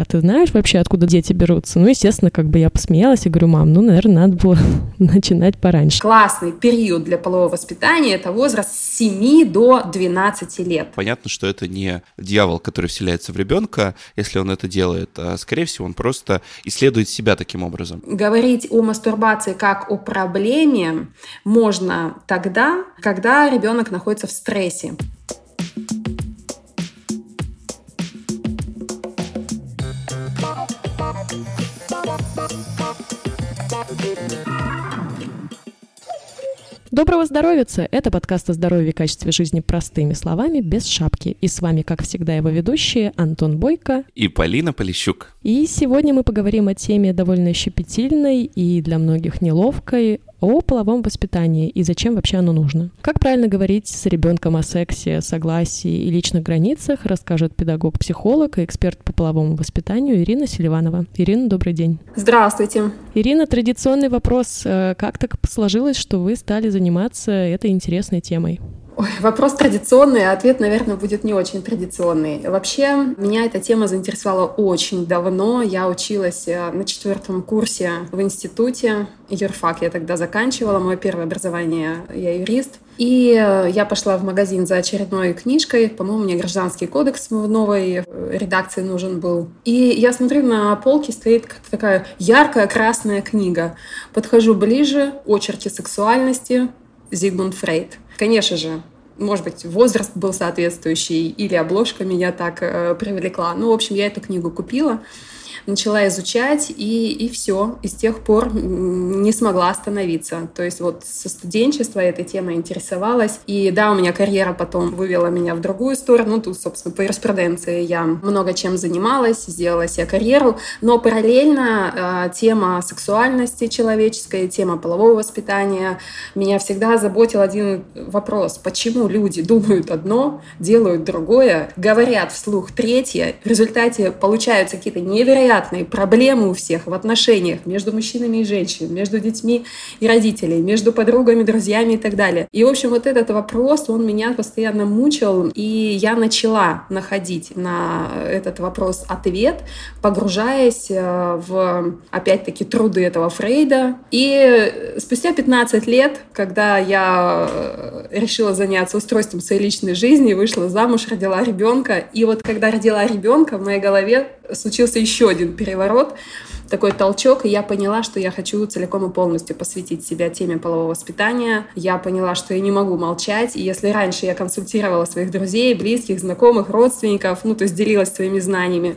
а ты знаешь вообще, откуда дети берутся? Ну, естественно, как бы я посмеялась и говорю, мам, ну, наверное, надо было начинать пораньше. Классный период для полового воспитания – это возраст с 7 до 12 лет. Понятно, что это не дьявол, который вселяется в ребенка, если он это делает, а, скорее всего, он просто исследует себя таким образом. Говорить о мастурбации как о проблеме можно тогда, когда ребенок находится в стрессе. Доброго здоровья! Это подкаст о здоровье и качестве жизни простыми словами, без шапки. И с вами, как всегда, его ведущие Антон Бойко и Полина Полищук. И сегодня мы поговорим о теме довольно щепетильной и для многих неловкой, о половом воспитании и зачем вообще оно нужно. Как правильно говорить с ребенком о сексе, согласии и личных границах, расскажет педагог-психолог и эксперт по половому воспитанию Ирина Селиванова. Ирина, добрый день. Здравствуйте. Ирина, традиционный вопрос. Э, как так сложилось, что вы стали заниматься этой интересной темой? Ой, вопрос традиционный, а ответ, наверное, будет не очень традиционный. Вообще, меня эта тема заинтересовала очень давно. Я училась э, на четвертом курсе в институте. Юрфак я тогда заканчивала. Мое первое образование, я юрист. И э, я пошла в магазин за очередной книжкой. По-моему, мне гражданский кодекс в новой э, редакции нужен был. И я смотрю, на полке стоит такая яркая красная книга. Подхожу ближе, очерки сексуальности, Зигмунд Фрейд. Конечно же, может быть, возраст был соответствующий, или обложка меня так э, привлекла. Ну, в общем, я эту книгу купила начала изучать, и, и все. И с тех пор не смогла остановиться. То есть вот со студенчества этой темой интересовалась. И да, у меня карьера потом вывела меня в другую сторону. Тут, собственно, по юриспруденции я много чем занималась, сделала себе карьеру. Но параллельно э, тема сексуальности человеческой, тема полового воспитания меня всегда заботил один вопрос. Почему люди думают одно, делают другое, говорят вслух третье, в результате получаются какие-то невероятные невероятные проблемы у всех в отношениях между мужчинами и женщинами, между детьми и родителями, между подругами, друзьями и так далее. И, в общем, вот этот вопрос, он меня постоянно мучил, и я начала находить на этот вопрос ответ, погружаясь э, в, опять-таки, труды этого Фрейда. И спустя 15 лет, когда я э, решила заняться устройством своей личной жизни, вышла замуж, родила ребенка, и вот когда родила ребенка, в моей голове случился еще один переворот, такой толчок, и я поняла, что я хочу целиком и полностью посвятить себя теме полового воспитания. Я поняла, что я не могу молчать, и если раньше я консультировала своих друзей, близких, знакомых, родственников, ну, то есть делилась своими знаниями,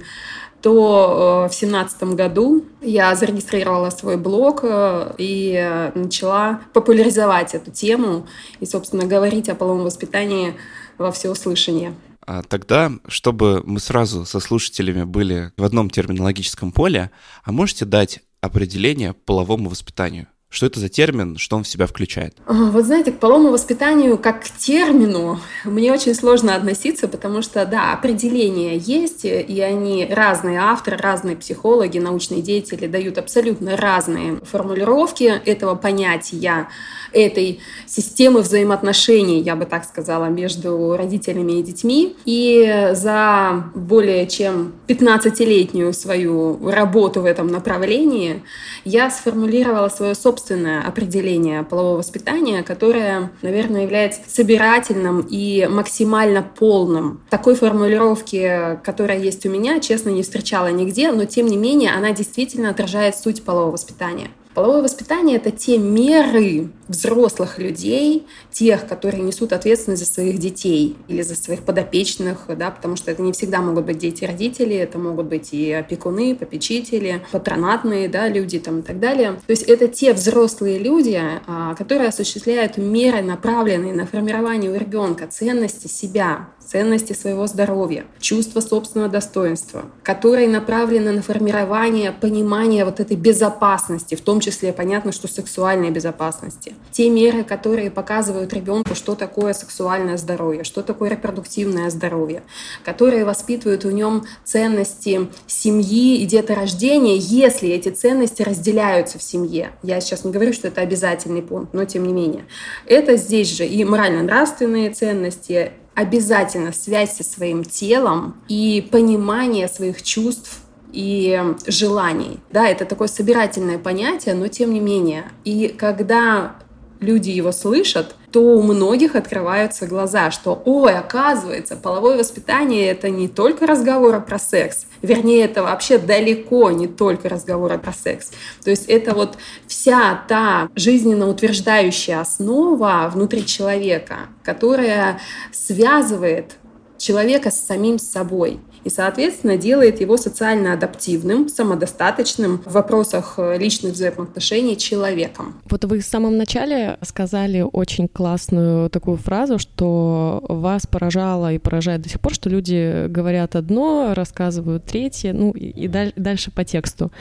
то э, в семнадцатом году я зарегистрировала свой блог э, и начала популяризовать эту тему и, собственно, говорить о половом воспитании во всеуслышание. А тогда, чтобы мы сразу со слушателями были в одном терминологическом поле, а можете дать определение половому воспитанию? Что это за термин, что он в себя включает? Вот знаете, к половому воспитанию как к термину мне очень сложно относиться, потому что, да, определения есть, и они разные авторы, разные психологи, научные деятели дают абсолютно разные формулировки этого понятия, этой системы взаимоотношений, я бы так сказала, между родителями и детьми. И за более чем 15-летнюю свою работу в этом направлении я сформулировала свое собственное определение полового воспитания, которое, наверное, является собирательным и максимально полным. Такой формулировки, которая есть у меня, честно, не встречала нигде, но тем не менее она действительно отражает суть полового воспитания. Половое воспитание — это те меры взрослых людей, тех, которые несут ответственность за своих детей или за своих подопечных, да, потому что это не всегда могут быть дети родители, это могут быть и опекуны, попечители, патронатные да, люди там, и так далее. То есть это те взрослые люди, а, которые осуществляют меры, направленные на формирование у ребенка ценности себя, ценности своего здоровья, чувство собственного достоинства, которые направлены на формирование понимания вот этой безопасности, в том числе понятно, что сексуальной безопасности. Те меры, которые показывают ребенку, что такое сексуальное здоровье, что такое репродуктивное здоровье, которые воспитывают в нем ценности семьи и деторождения, если эти ценности разделяются в семье. Я сейчас не говорю, что это обязательный пункт, но тем не менее. Это здесь же и морально-нравственные ценности, обязательно связь со своим телом и понимание своих чувств и желаний. Да, это такое собирательное понятие, но тем не менее. И когда люди его слышат, то у многих открываются глаза, что, ой, оказывается, половое воспитание — это не только разговоры про секс, вернее, это вообще далеко не только разговоры про секс. То есть это вот вся та жизненно утверждающая основа внутри человека, которая связывает человека с самим собой и, соответственно, делает его социально адаптивным, самодостаточным в вопросах э, личных взаимоотношений человеком. Вот вы в самом начале сказали очень классную такую фразу, что вас поражало и поражает до сих пор, что люди говорят одно, рассказывают третье, ну и дальше по тексту.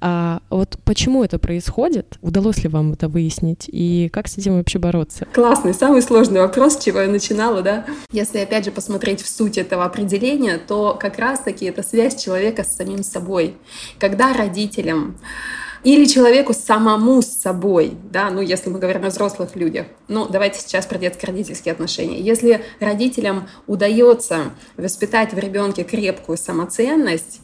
А вот почему это происходит? Удалось ли вам это выяснить? И как с этим вообще бороться? Классный, самый сложный вопрос, с чего я начинала, да? Если опять же посмотреть в суть этого определения, то как раз-таки это связь человека с самим собой. Когда родителям или человеку самому с собой, да, ну, если мы говорим о взрослых людях. Ну, давайте сейчас про детско-родительские отношения. Если родителям удается воспитать в ребенке крепкую самоценность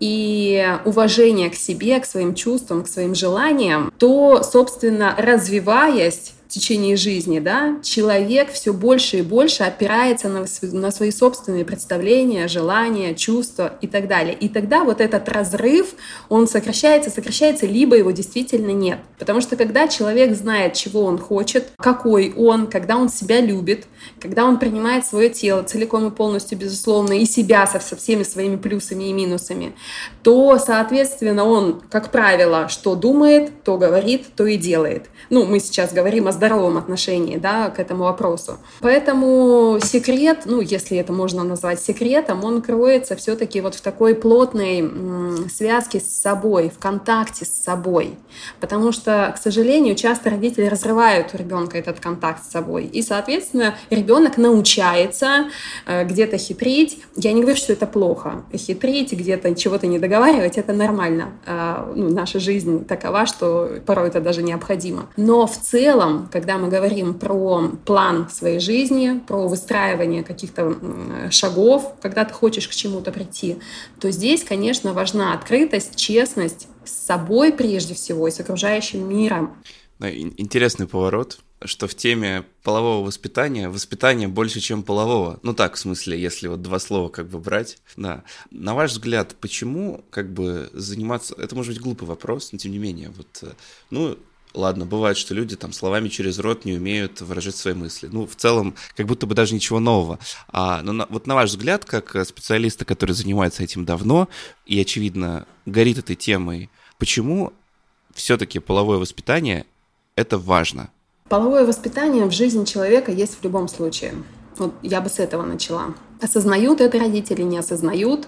и уважение к себе, к своим чувствам, к своим желаниям, то, собственно, развиваясь, в течение жизни, да, человек все больше и больше опирается на, на свои собственные представления, желания, чувства и так далее. И тогда вот этот разрыв, он сокращается, сокращается, либо его действительно нет. Потому что когда человек знает, чего он хочет, какой он, когда он себя любит, когда он принимает свое тело целиком и полностью, безусловно, и себя со, со всеми своими плюсами и минусами, то, соответственно, он, как правило, что думает, то говорит, то и делает. Ну, мы сейчас говорим о здоровом отношении да, к этому вопросу. Поэтому секрет, ну, если это можно назвать секретом, он кроется все-таки вот в такой плотной связке с собой, в контакте с собой. Потому что, к сожалению, часто родители разрывают у ребенка этот контакт с собой. И, соответственно, ребенок научается э, где-то хитрить. Я не говорю, что это плохо. Хитрить, где-то чего-то не договаривать, это нормально. А, ну, наша жизнь такова, что порой это даже необходимо. Но в целом, когда мы говорим про план своей жизни, про выстраивание каких-то шагов, когда ты хочешь к чему-то прийти, то здесь, конечно, важна открытость, честность с собой прежде всего и с окружающим миром. Интересный поворот, что в теме полового воспитания воспитание больше, чем полового. Ну так, в смысле, если вот два слова как бы брать. Да. На ваш взгляд, почему как бы заниматься... Это может быть глупый вопрос, но тем не менее. Вот, э, ну, Ладно, бывает, что люди там словами через рот не умеют выражать свои мысли. Ну, в целом, как будто бы даже ничего нового. А, но на, вот на ваш взгляд, как специалиста, который занимается этим давно и, очевидно, горит этой темой, почему все-таки половое воспитание это важно? Половое воспитание в жизни человека есть в любом случае. Вот я бы с этого начала. Осознают это родители, не осознают,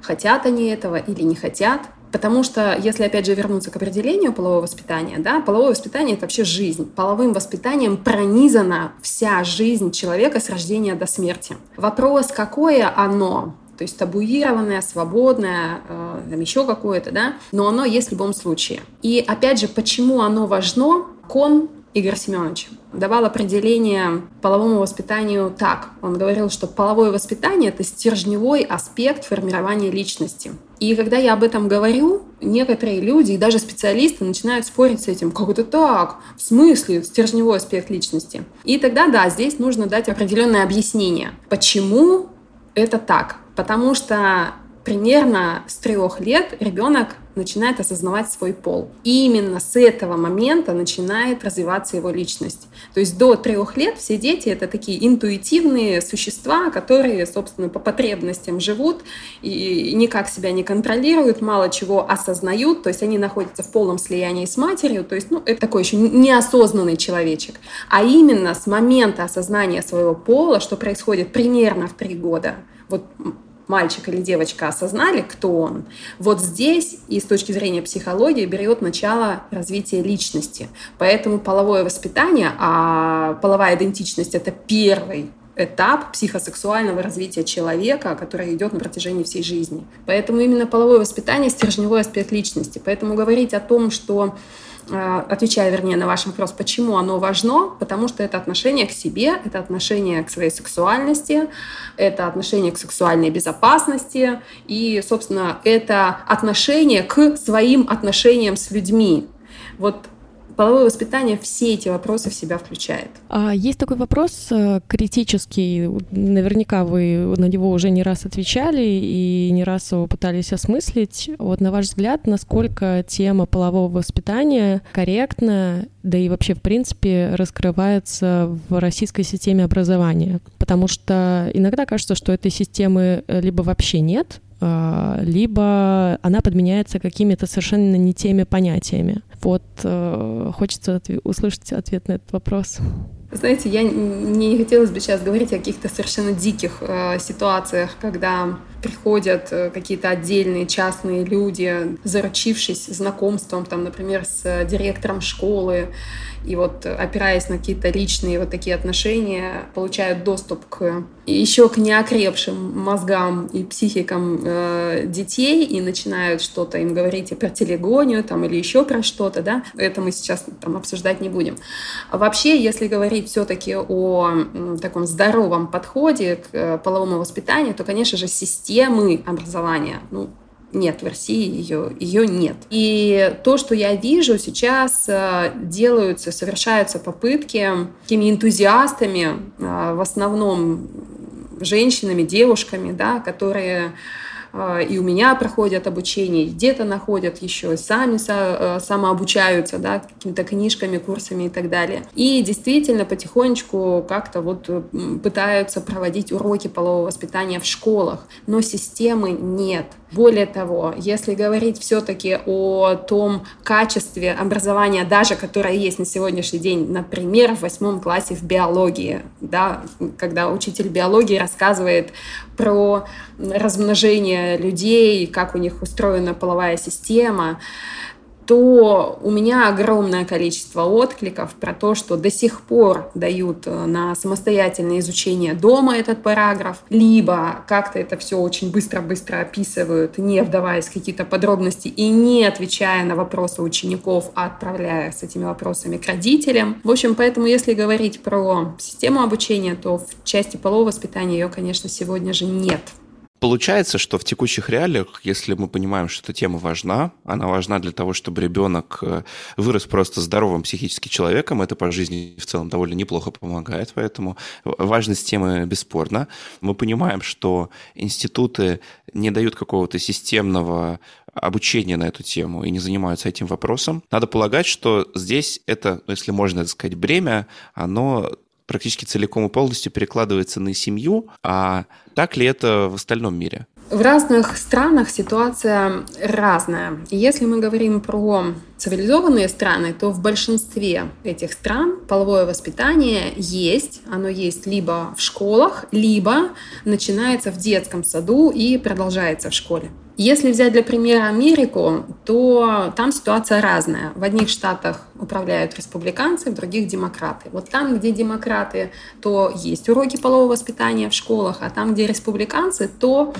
хотят они этого или не хотят – Потому что, если опять же вернуться к определению полового воспитания, да, половое воспитание — это вообще жизнь. Половым воспитанием пронизана вся жизнь человека с рождения до смерти. Вопрос, какое оно, то есть табуированное, свободное, э, там еще какое-то, да, но оно есть в любом случае. И опять же, почему оно важно? Кон Игорь Семенович давал определение половому воспитанию так. Он говорил, что половое воспитание — это стержневой аспект формирования личности. И когда я об этом говорю, некоторые люди и даже специалисты начинают спорить с этим. Как это так? В смысле стержневой аспект личности? И тогда, да, здесь нужно дать определенное объяснение. Почему это так? Потому что примерно с трех лет ребенок начинает осознавать свой пол. И именно с этого момента начинает развиваться его личность. То есть до трех лет все дети — это такие интуитивные существа, которые, собственно, по потребностям живут и никак себя не контролируют, мало чего осознают, то есть они находятся в полном слиянии с матерью, то есть ну, это такой еще неосознанный человечек. А именно с момента осознания своего пола, что происходит примерно в три года, вот мальчик или девочка осознали, кто он, вот здесь и с точки зрения психологии берет начало развитие личности. Поэтому половое воспитание, а половая идентичность — это первый этап психосексуального развития человека, который идет на протяжении всей жизни. Поэтому именно половое воспитание — стержневой аспект личности. Поэтому говорить о том, что отвечая, вернее, на ваш вопрос, почему оно важно, потому что это отношение к себе, это отношение к своей сексуальности, это отношение к сексуальной безопасности и, собственно, это отношение к своим отношениям с людьми. Вот половое воспитание все эти вопросы в себя включает. А есть такой вопрос э, критический, наверняка вы на него уже не раз отвечали и не раз его пытались осмыслить. Вот на ваш взгляд, насколько тема полового воспитания корректна, да и вообще в принципе раскрывается в российской системе образования? Потому что иногда кажется, что этой системы либо вообще нет, либо она подменяется какими-то совершенно не теми понятиями. Вот э, хочется отв- услышать ответ на этот вопрос. Знаете, я не хотелось бы сейчас говорить о каких-то совершенно диких э, ситуациях, когда приходят э, какие-то отдельные частные люди, заручившись знакомством, там, например, с директором школы, и вот опираясь на какие-то личные вот такие отношения, получают доступ к еще к неокрепшим мозгам и психикам э, детей и начинают что-то им говорить про телегонию там, или еще про что-то, да, это мы сейчас там обсуждать не будем. А вообще, если говорить все-таки о м, таком здоровом подходе к э, половому воспитанию, то, конечно же, системы образования, ну, нет в России, ее, ее нет. И то, что я вижу сейчас, э, делаются, совершаются попытки такими энтузиастами, э, в основном женщинами, девушками, да, которые и у меня проходят обучение, где-то находят еще, сами э, самообучаются, да, какими-то книжками, курсами и так далее. И действительно потихонечку как-то вот пытаются проводить уроки полового воспитания в школах, но системы нет. Более того, если говорить все-таки о том качестве образования, даже которое есть на сегодняшний день, например, в восьмом классе в биологии, да, когда учитель биологии рассказывает про размножение людей, как у них устроена половая система, то у меня огромное количество откликов про то, что до сих пор дают э, на самостоятельное изучение дома этот параграф, либо как-то это все очень быстро-быстро описывают, не вдаваясь в какие-то подробности и не отвечая на вопросы учеников, а отправляя с этими вопросами к родителям. В общем, поэтому если говорить про систему обучения, то в части полового воспитания ее, конечно, сегодня же нет. Получается, что в текущих реалиях, если мы понимаем, что эта тема важна, она важна для того, чтобы ребенок э, вырос просто здоровым психически человеком, это по жизни в целом довольно неплохо помогает, поэтому важность темы бесспорна. Мы понимаем, что институты не дают какого-то системного обучения на эту тему и не занимаются этим вопросом. Надо полагать, что здесь это, если можно так сказать, бремя, оно практически целиком и полностью перекладывается на семью, а так ли это в остальном мире? В разных странах ситуация разная. Если мы говорим про цивилизованные страны, то в большинстве этих стран половое воспитание есть. Оно есть либо в школах, либо начинается в детском саду и продолжается в школе. Если взять для примера Америку, то там ситуация разная. В одних штатах управляют республиканцы, в других демократы. Вот там, где демократы, то есть уроки полового воспитания в школах, а там, где республиканцы, то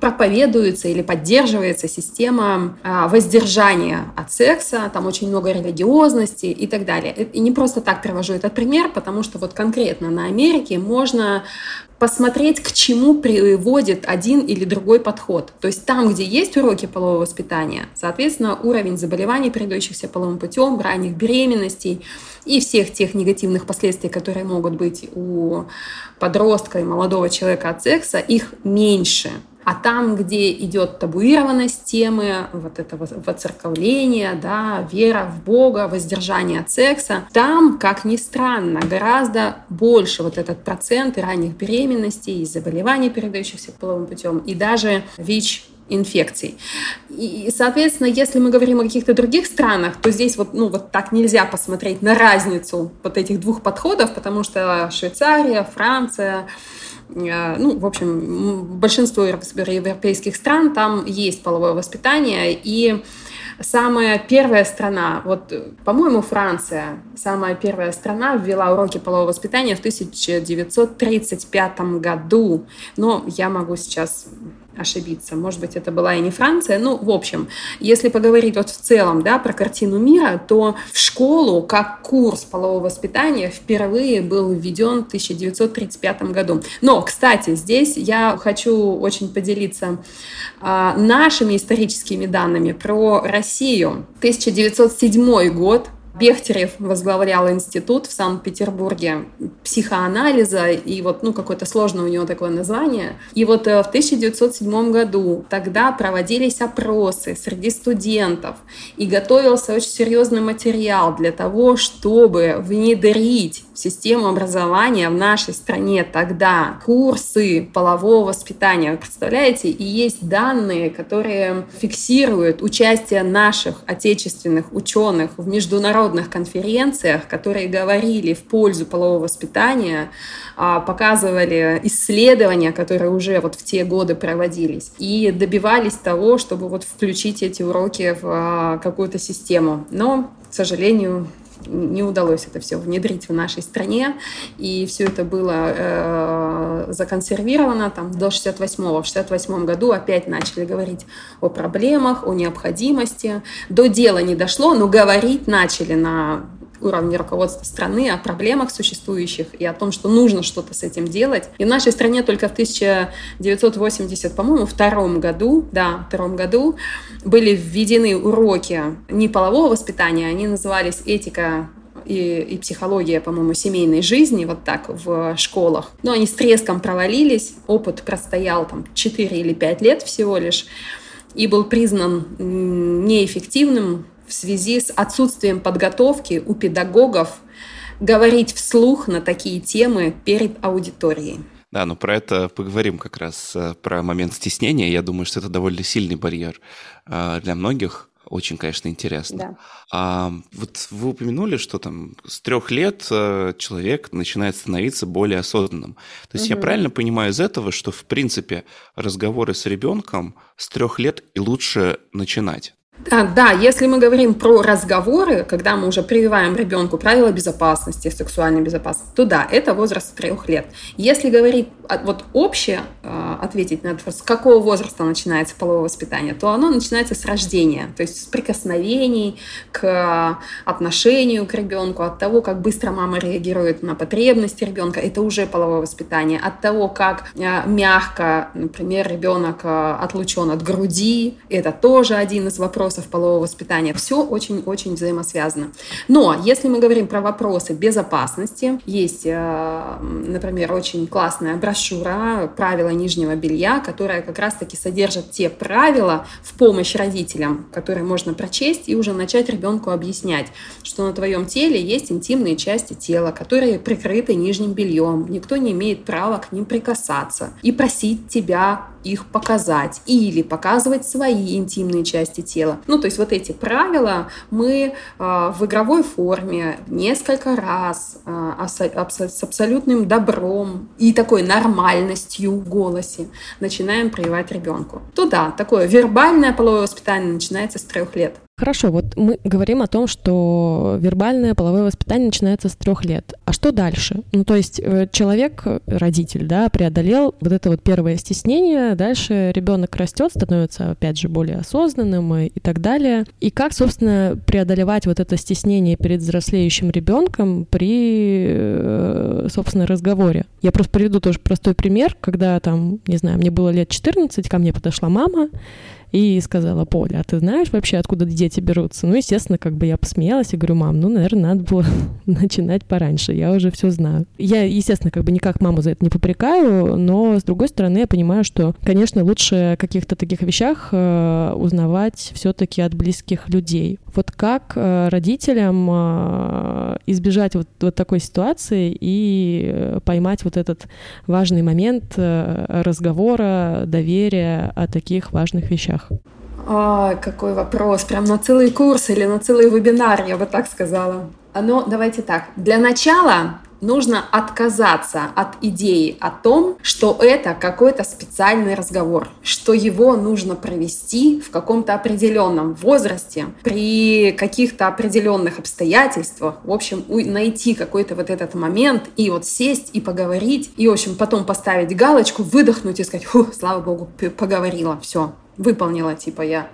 проповедуется или поддерживается система а, воздержания от секса, там очень много религиозности и так далее. И не просто так привожу этот пример, потому что вот конкретно на Америке можно посмотреть, к чему приводит один или другой подход. То есть там, где есть уроки полового воспитания, соответственно, уровень заболеваний, передающихся половым путем, ранних беременностей и всех тех негативных последствий, которые могут быть у подростка и молодого человека от секса, их меньше. А там, где идет табуированность темы, вот этого воцерковления, да, вера в Бога, воздержание от секса, там, как ни странно, гораздо больше вот этот процент ранних беременностей и заболеваний, передающихся половым путем, и даже ВИЧ инфекций. И, соответственно, если мы говорим о каких-то других странах, то здесь вот, ну, вот так нельзя посмотреть на разницу вот этих двух подходов, потому что Швейцария, Франция, ну, в общем, большинство европейских стран, там есть половое воспитание, и самая первая страна, вот, по-моему, Франция, самая первая страна ввела уроки полового воспитания в 1935 году, но я могу сейчас ошибиться. Может быть, это была и не Франция. Ну, в общем, если поговорить вот в целом да, про картину мира, то в школу как курс полового воспитания впервые был введен в 1935 году. Но, кстати, здесь я хочу очень поделиться а, нашими историческими данными про Россию. 1907 год Бехтерев возглавлял институт в Санкт-Петербурге психоанализа, и вот, ну, какое-то сложное у него такое название. И вот э, в 1907 году тогда проводились опросы среди студентов, и готовился очень серьезный материал для того, чтобы внедрить систему образования в нашей стране тогда курсы полового воспитания. Представляете? И есть данные, которые фиксируют участие наших отечественных ученых в международных конференциях, которые говорили в пользу полового воспитания, а, показывали исследования, которые уже вот в те годы проводились, и добивались того, чтобы вот включить эти уроки в а, какую-то систему. Но, к сожалению, не удалось это все внедрить в нашей стране, и все это было э, законсервировано там до 68-го. В 68 году опять начали говорить о проблемах, о необходимости. До дела не дошло, но говорить начали на уровне руководства страны о проблемах существующих и о том, что нужно что-то с этим делать. И в нашей стране только в 1980, по-моему, втором году, да, втором году были введены уроки не полового воспитания, они назывались этика и, и психология, по-моему, семейной жизни, вот так, в школах. Но они с треском провалились, опыт простоял там 4 или 5 лет всего лишь, и был признан неэффективным в связи с отсутствием подготовки у педагогов говорить вслух на такие темы перед аудиторией. Да, ну про это поговорим как раз, э, про момент стеснения. Я думаю, что это довольно сильный барьер э, для многих. Очень, конечно, интересно. Да. А, вот вы упомянули, что там с трех лет э, человек начинает становиться более осознанным. То есть угу. я правильно понимаю из этого, что в принципе разговоры с ребенком с трех лет и лучше начинать? Да, да, если мы говорим про разговоры, когда мы уже прививаем ребенку правила безопасности, сексуальной безопасности, то да, это возраст трех лет. Если говорить вот общее, а, ответить на вопрос, с какого возраста начинается половое воспитание, то оно начинается с рождения, то есть с прикосновений к отношению к ребенку, от того, как быстро мама реагирует на потребности ребенка, это уже половое воспитание, от того, как а, мягко, например, ребенок а, отлучен от груди, это тоже один из вопросов, вопросов полового воспитания. Все очень-очень взаимосвязано. Но если мы говорим про вопросы безопасности, есть, э, например, очень классная брошюра «Правила нижнего белья», которая как раз-таки содержит те правила в помощь родителям, которые можно прочесть и уже начать ребенку объяснять, что на твоем теле есть интимные части тела, которые прикрыты нижним бельем. Никто не имеет права к ним прикасаться и просить тебя их показать или показывать свои интимные части тела. Ну, то есть вот эти правила мы э, в игровой форме несколько раз э, с абсолютным добром и такой нормальностью в голосе начинаем прививать ребенку. То да, такое вербальное половое воспитание начинается с трех лет. Хорошо, вот мы говорим о том, что вербальное половое воспитание начинается с трех лет. А что дальше? Ну, то есть э, человек, родитель, да, преодолел вот это вот первое стеснение, дальше ребенок растет, становится, опять же, более осознанным и, и так далее. И как, собственно, преодолевать вот это стеснение перед взрослеющим ребенком при, э, собственно, разговоре? Я просто приведу тоже простой пример, когда там, не знаю, мне было лет 14, ко мне подошла мама, и сказала, Поля, а ты знаешь вообще, откуда дети берутся? Ну, естественно, как бы я посмеялась и говорю, мам, ну, наверное, надо было начинать пораньше, я уже все знаю. Я, естественно, как бы никак маму за это не попрекаю, но, с другой стороны, я понимаю, что, конечно, лучше о каких-то таких вещах э, узнавать все-таки от близких людей. Вот как э, родителям э, избежать вот, вот такой ситуации и э, поймать вот этот важный момент разговора, доверия о таких важных вещах? А, какой вопрос. Прям на целый курс или на целый вебинар, я бы так сказала. Ну, давайте так. Для начала нужно отказаться от идеи о том, что это какой-то специальный разговор, что его нужно провести в каком-то определенном возрасте, при каких-то определенных обстоятельствах, в общем, найти какой-то вот этот момент и вот сесть и поговорить, и, в общем, потом поставить галочку, выдохнуть и сказать, слава богу, поговорила, все, выполнила, типа я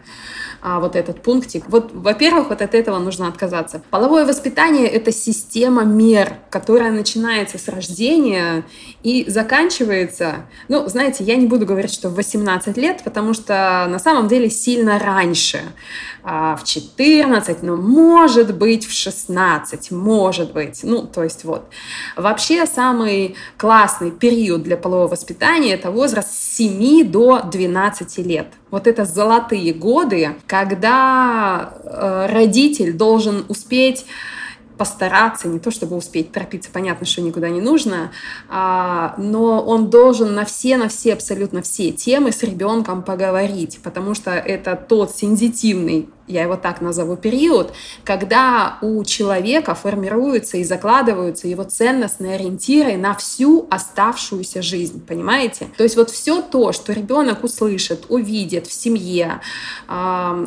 а, вот этот пунктик. Вот, во-первых, вот от этого нужно отказаться. Половое воспитание — это система мер, которая начинается с рождения и заканчивается, ну, знаете, я не буду говорить, что в 18 лет, потому что на самом деле сильно раньше, а, в 14, но может быть в 16, может быть, ну, то есть вот. Вообще самый классный период для полового воспитания — это возраст с 7 до 12 лет. Вот это золотые годы, когда э, родитель должен успеть постараться, не то чтобы успеть торопиться, понятно, что никуда не нужно, а, но он должен на все, на все, абсолютно все темы с ребенком поговорить, потому что это тот сензитивный я его так назову, период, когда у человека формируются и закладываются его ценностные ориентиры на всю оставшуюся жизнь, понимаете? То есть вот все то, что ребенок услышит, увидит в семье,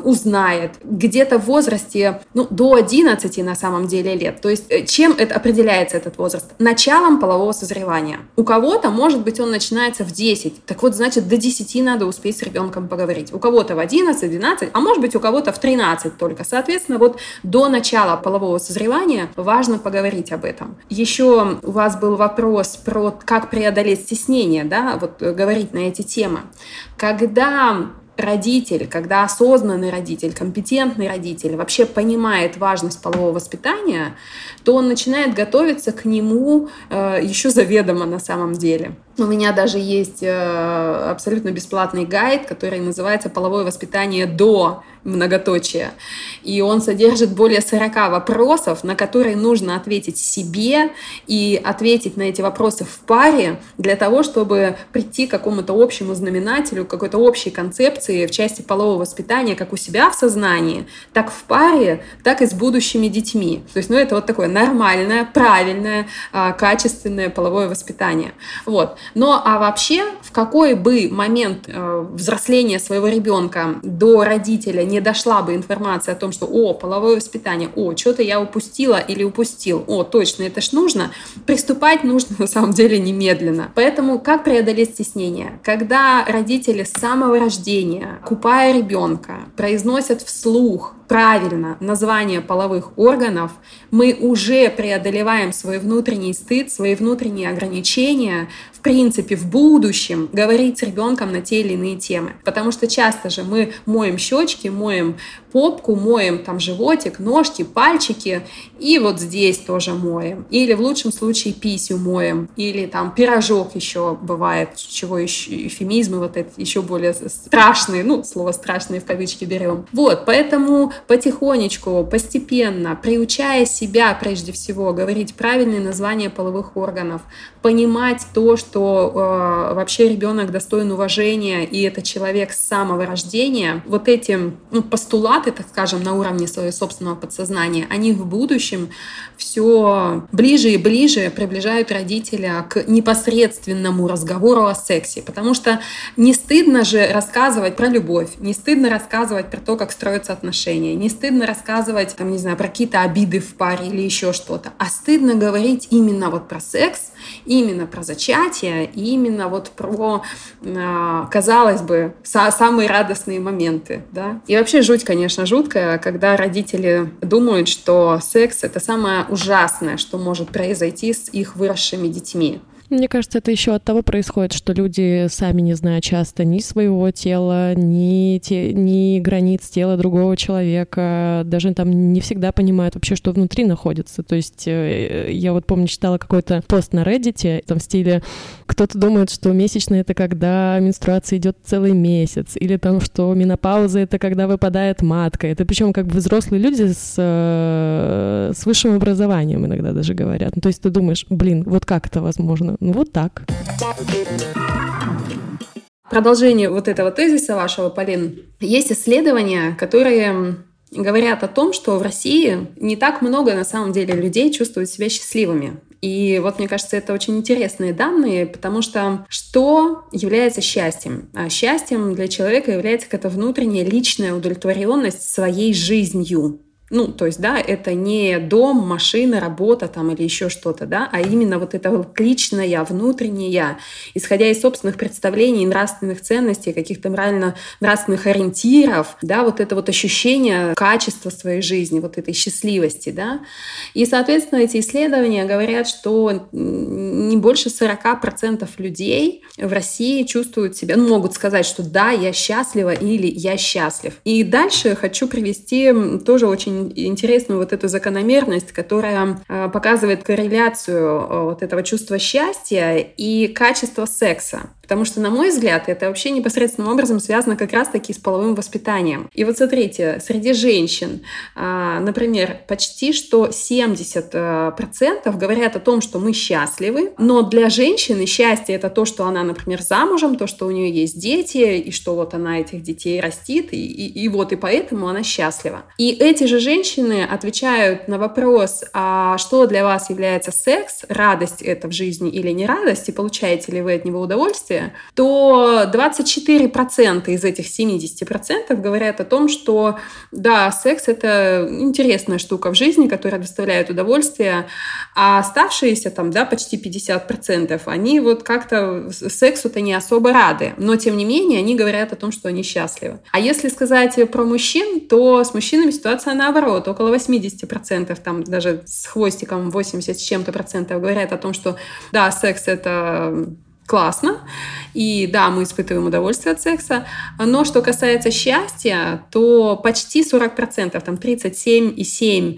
узнает где-то в возрасте ну, до 11 на самом деле лет. То есть э, чем это определяется этот возраст? Началом полового созревания. У кого-то, может быть, он начинается в 10. Так вот, значит, до 10 надо успеть с ребенком поговорить. У кого-то в 11, 12, а может быть, у кого-то в 13 13 только. Соответственно, вот до начала полового созревания важно поговорить об этом. Еще у вас был вопрос про как преодолеть стеснение, да, вот э, говорить на эти темы. Когда родитель, когда осознанный родитель, компетентный родитель вообще понимает важность полового воспитания, то он начинает готовиться к нему э, еще заведомо на самом деле. У меня даже есть э, абсолютно бесплатный гайд, который называется «Половое воспитание до многоточия». И он содержит более 40 вопросов, на которые нужно ответить себе и ответить на эти вопросы в паре для того, чтобы прийти к какому-то общему знаменателю, какой-то общей концепции в части полового воспитания как у себя в сознании, так в паре, так и с будущими детьми. То есть, ну, это вот такое нормальное, правильное, а, качественное половое воспитание. Вот. Но а вообще, в какой бы момент э, взросления своего ребенка до родителя не дошла бы информация о том, что о, половое воспитание, о, что-то я упустила или упустил, о, точно, это ж нужно, приступать нужно на самом деле немедленно. Поэтому как преодолеть стеснение? Когда родители с самого рождения, купая ребенка, произносят вслух правильно название половых органов, мы уже преодолеваем свой внутренний стыд, свои внутренние ограничения, в принципе, в будущем говорить с ребенком на те или иные темы. Потому что часто же мы моем щечки, моем попку, моем там животик, ножки, пальчики, и вот здесь тоже моем. Или в лучшем случае писю моем, или там пирожок еще бывает, чего еще, эфемизмы вот эти еще более страшные, ну, слово страшные в кавычки берем. Вот, поэтому потихонечку, постепенно, приучая себя прежде всего говорить правильные названия половых органов, понимать то, что э, вообще ребенок достоин уважения, и это человек с самого рождения, вот эти ну, постулаты, так скажем, на уровне своего собственного подсознания, они в будущем все ближе и ближе приближают родителя к непосредственному разговору о сексе. Потому что не стыдно же рассказывать про любовь, не стыдно рассказывать про то, как строятся отношения, не стыдно рассказывать, там, не знаю, про какие-то обиды в паре или еще что-то, а стыдно говорить именно вот про секс, именно про зачатие, именно вот про, а, казалось бы, самые радостные моменты, да. И вообще жуть, конечно, жуткое, когда родители думают, что секс — это самое ужасное, что может произойти с их выросшими детьми. Мне кажется, это еще от того происходит, что люди сами не знают часто ни своего тела, ни, те, ни границ тела другого человека, даже там не всегда понимают вообще, что внутри находится. То есть э, я вот помню, читала какой-то пост на Reddit, там в стиле кто-то думает, что месячные — это когда менструация идет целый месяц, или там, что менопауза — это когда выпадает матка. Это причем как бы взрослые люди с, э, с высшим образованием иногда даже говорят. Ну, то есть ты думаешь, блин, вот как это возможно? Вот так. Продолжение вот этого тезиса вашего, Полин. Есть исследования, которые говорят о том, что в России не так много на самом деле людей чувствуют себя счастливыми. И вот мне кажется, это очень интересные данные, потому что что является счастьем? А счастьем для человека является какая-то внутренняя личная удовлетворенность своей жизнью. Ну, то есть, да, это не дом, машина, работа там или еще что-то, да, а именно вот это личное, внутреннее, исходя из собственных представлений, нравственных ценностей, каких-то морально нравственных ориентиров, да, вот это вот ощущение качества своей жизни, вот этой счастливости, да. И, соответственно, эти исследования говорят, что не больше 40% людей в России чувствуют себя, ну, могут сказать, что да, я счастлива или я счастлив. И дальше хочу привести тоже очень интересную вот эту закономерность, которая э, показывает корреляцию э, вот этого чувства счастья и качества секса. Потому что, на мой взгляд, это вообще непосредственным образом связано как раз-таки с половым воспитанием. И вот смотрите, среди женщин, а, например, почти что 70% говорят о том, что мы счастливы, но для женщины счастье — это то, что она, например, замужем, то, что у нее есть дети, и что вот она этих детей растит, и, и, и вот и поэтому она счастлива. И эти же женщины отвечают на вопрос, а что для вас является секс, радость это в жизни или не радость, и получаете ли вы от него удовольствие, удовольствие, то 24% из этих 70% говорят о том, что да, секс — это интересная штука в жизни, которая доставляет удовольствие, а оставшиеся там, да, почти 50%, они вот как-то сексу-то не особо рады, но тем не менее они говорят о том, что они счастливы. А если сказать про мужчин, то с мужчинами ситуация наоборот, около 80%, там даже с хвостиком 80 с чем-то процентов говорят о том, что да, секс — это классно. И да, мы испытываем удовольствие от секса. Но что касается счастья, то почти 40%, там 37,7%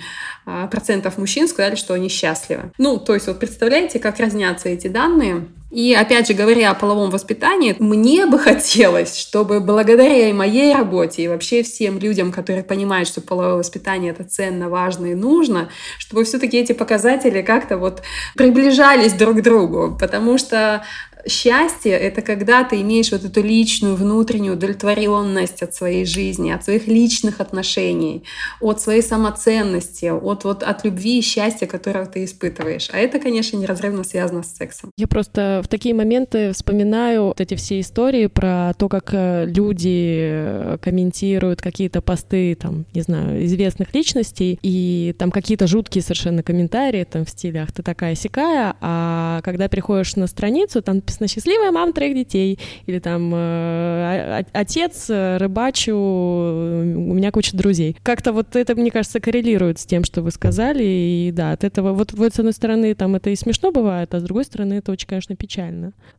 процентов мужчин сказали, что они счастливы. Ну, то есть вот представляете, как разнятся эти данные. И опять же, говоря о половом воспитании, мне бы хотелось, чтобы благодаря и моей работе, и вообще всем людям, которые понимают, что половое воспитание это ценно, важно и нужно, чтобы все-таки эти показатели как-то вот приближались друг к другу. Потому что счастье — это когда ты имеешь вот эту личную внутреннюю удовлетворенность от своей жизни, от своих личных отношений, от своей самоценности, от, вот, от любви и счастья, которое ты испытываешь. А это, конечно, неразрывно связано с сексом. Я просто в такие моменты вспоминаю вот эти все истории про то, как э, люди э, комментируют какие-то посты, там, не знаю, известных личностей, и там какие-то жуткие совершенно комментарии, там, в стиле «ах, ты такая сякая», а когда приходишь на страницу, там написано «счастливая мама троих детей», или там э, «отец, рыбачу, у меня куча друзей». Как-то вот это, мне кажется, коррелирует с тем, что вы сказали, и да, от этого, вот, вот с одной стороны, там это и смешно бывает, а с другой стороны, это очень, конечно, печально.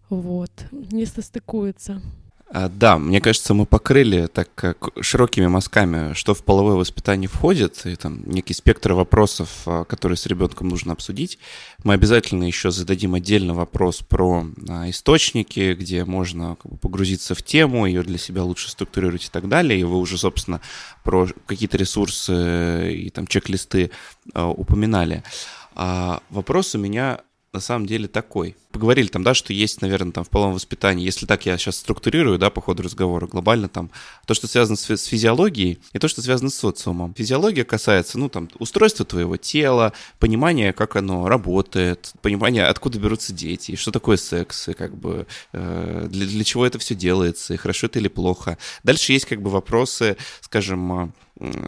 Вот, не состыкуется. А, да, мне кажется, мы покрыли так как широкими мазками, что в половое воспитание входит, и там некий спектр вопросов, а, которые с ребенком нужно обсудить. Мы обязательно еще зададим отдельно вопрос про а, источники, где можно как бы, погрузиться в тему, ее для себя лучше структурировать и так далее. И вы уже, собственно, про какие-то ресурсы и там чек-листы упоминали. А вопрос у меня на самом деле такой. Поговорили там, да, что есть, наверное, там в половом воспитании, если так я сейчас структурирую, да, по ходу разговора, глобально там, то, что связано с, с физиологией, и то, что связано с социумом. Физиология касается, ну, там, устройства твоего тела, понимания, как оно работает, понимания, откуда берутся дети, что такое секс, и как бы э, для, для чего это все делается, и хорошо это или плохо. Дальше есть как бы вопросы, скажем,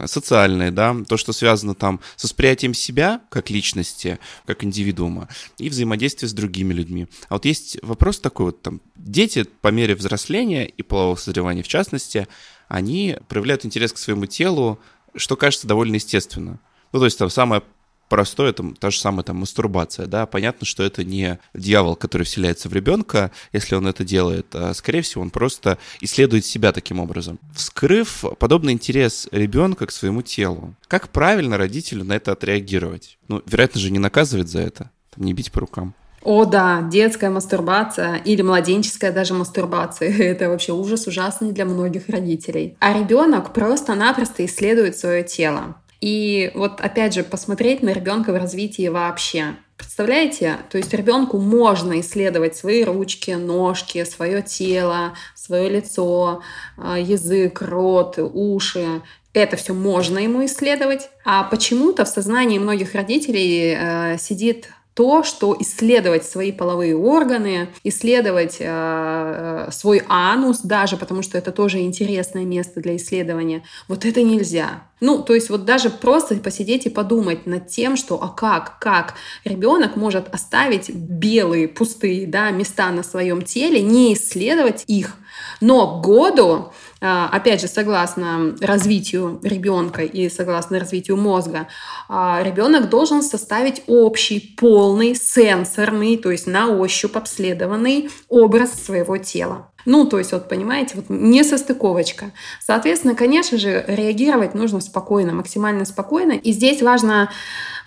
социальные, да, то, что связано там с восприятием себя как личности, как индивидуума, и взаимодействие с другими людьми. А вот есть вопрос такой вот, там, дети по мере взросления и полового созревания в частности, они проявляют интерес к своему телу, что кажется довольно естественно. Ну, то есть там самое простое, это та же самая там мастурбация, да, понятно, что это не дьявол, который вселяется в ребенка, если он это делает, а скорее всего он просто исследует себя таким образом. Вскрыв подобный интерес ребенка к своему телу, как правильно родителю на это отреагировать? Ну, вероятно же, не наказывать за это, не бить по рукам. О, да, детская мастурбация или младенческая даже мастурбация. Это вообще ужас ужасный для многих родителей. А ребенок просто-напросто исследует свое тело. И вот опять же посмотреть на ребенка в развитии вообще. Представляете? То есть ребенку можно исследовать свои ручки, ножки, свое тело, свое лицо, а, язык, рот, уши. Это все можно ему исследовать. А почему-то в сознании многих родителей э, сидит то, что исследовать свои половые органы, исследовать э, э, свой анус даже, потому что это тоже интересное место для исследования, вот это нельзя. Ну, то есть вот даже просто посидеть и подумать над тем, что а как, как ребенок может оставить белые пустые да, места на своем теле, не исследовать их, но году опять же, согласно развитию ребенка и согласно развитию мозга, а, ребенок должен составить общий, полный, сенсорный, то есть на ощупь обследованный образ своего тела. Ну, то есть, вот понимаете, вот не состыковочка. Соответственно, конечно же, реагировать нужно спокойно, максимально спокойно. И здесь важно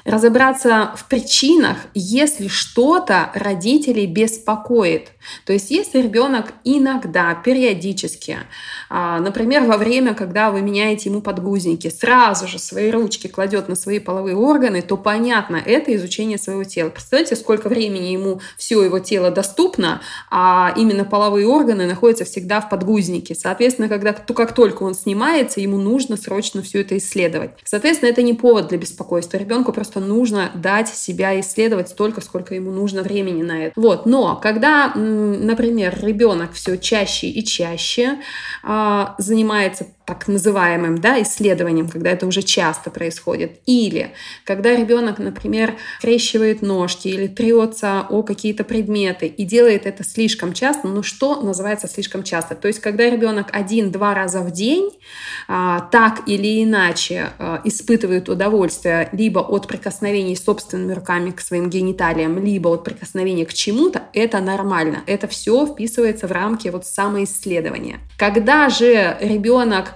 разобраться в причинах, если что-то родителей беспокоит. То есть если ребенок иногда, периодически, а, например, во время, когда вы меняете ему подгузники, сразу же свои ручки кладет на свои половые органы, то понятно, это изучение своего тела. Представляете, сколько времени ему все его тело доступно, а именно половые органы находятся всегда в подгузнике. Соответственно, когда, как только он снимается, ему нужно срочно все это исследовать. Соответственно, это не повод для беспокойства. Ребенку просто нужно дать себя исследовать столько, сколько ему нужно времени на это. Вот. Но когда например, ребенок все чаще и чаще а, занимается так называемым да, исследованием, когда это уже часто происходит. Или когда ребенок, например, крещивает ножки или трется о какие-то предметы и делает это слишком часто, ну что называется слишком часто? То есть когда ребенок один-два раза в день а, так или иначе а, испытывает удовольствие либо от прикосновений собственными руками к своим гениталиям, либо от прикосновения к чему-то, это нормально. Это все вписывается в рамки вот самоисследования. Когда же ребенок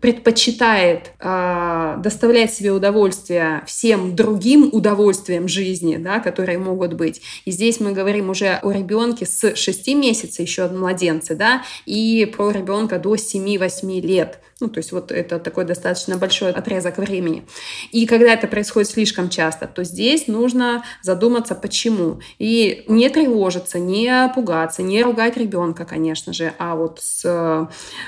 предпочитает э, доставлять себе удовольствие всем другим удовольствиям жизни, да, которые могут быть. И здесь мы говорим уже о ребенке с 6 месяцев, еще младенце, да, и про ребенка до 7-8 лет. Ну, то есть вот это такой достаточно большой отрезок времени. И когда это происходит слишком часто, то здесь нужно задуматься, почему. И не тревожиться, не пугаться, не ругать ребенка, конечно же, а вот с э,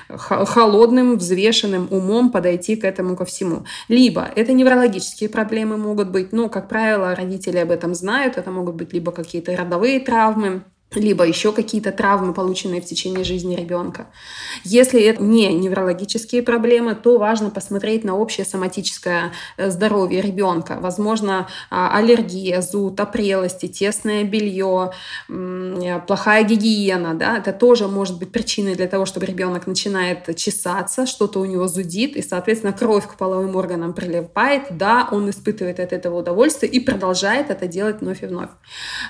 холодным, взвешенным умом подойти к этому ко всему. Либо это неврологические проблемы могут быть, но, как правило, родители об этом знают, это могут быть либо какие-то родовые травмы, либо еще какие-то травмы, полученные в течение жизни ребенка. Если это не неврологические проблемы, то важно посмотреть на общее соматическое э, здоровье ребенка. Возможно, а, аллергия, зуд, опрелости, тесное белье, плохая гигиена. Да? Это тоже может быть причиной для того, чтобы ребенок начинает чесаться, что-то у него зудит, и, соответственно, кровь к половым органам приливает. Да, он испытывает от этого удовольствие и продолжает это делать вновь и вновь.